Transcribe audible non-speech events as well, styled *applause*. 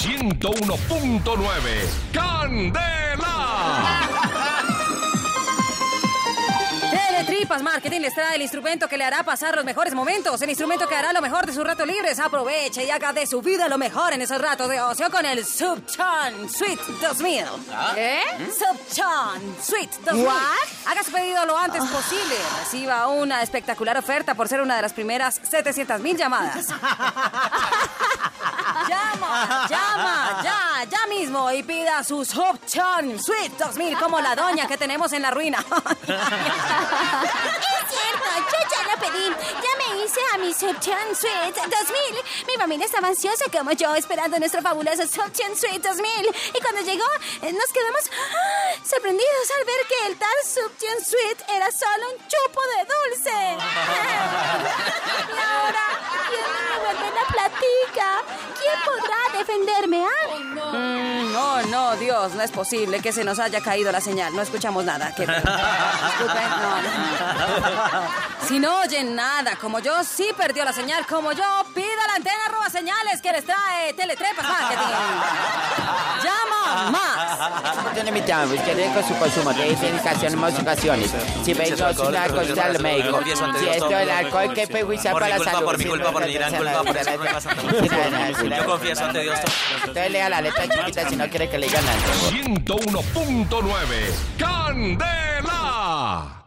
101.9. ¡Candela! Teletripas Marketing les trae el instrumento que le hará pasar los mejores momentos, el instrumento que hará lo mejor de sus ratos libres. Aproveche y haga de su vida lo mejor en esos ratos de ocio con el Subchan Suite 2000. ¿Qué? Subchan Suite 2000. Haga su pedido lo antes posible. Reciba una espectacular oferta por ser una de las primeras 700 mil llamadas. *laughs* llama, ya, ya mismo y pida su Subchan Suite 2000 como la doña que tenemos en la ruina. *laughs* Es cierto, yo ya lo pedí. Ya me hice a mi Subchan Suite 2000. Mi familia estaba ansiosa como yo esperando nuestro fabuloso Subchan Suite 2000. Y cuando llegó, eh, nos quedamos ¡ah! sorprendidos al ver que el tal Subchan Suite era solo un chupo de dulce. *laughs* defenderme? ah? Mm, no, no, Dios, no es posible que se nos haya caído la señal. No escuchamos nada. Qué. Disculpen, no. Si no oyen nada, como yo, sí perdió la señal. Como yo, pida la antena roba señales que les trae Teletrepas Marketing. Más. Yo limitamos que con su consumo de identificación en muchas ocasiones. Si alcohol, no, cosa no, al médico. Si esto el alcohol que perjuicia para la salud. por mi culpa, por mi gran culpa, por esa no, no, no, no, Yo confieso ante Dios. Entonces lea la letra chiquita si no quiere que le digan nada. 101.9. ¡Candela!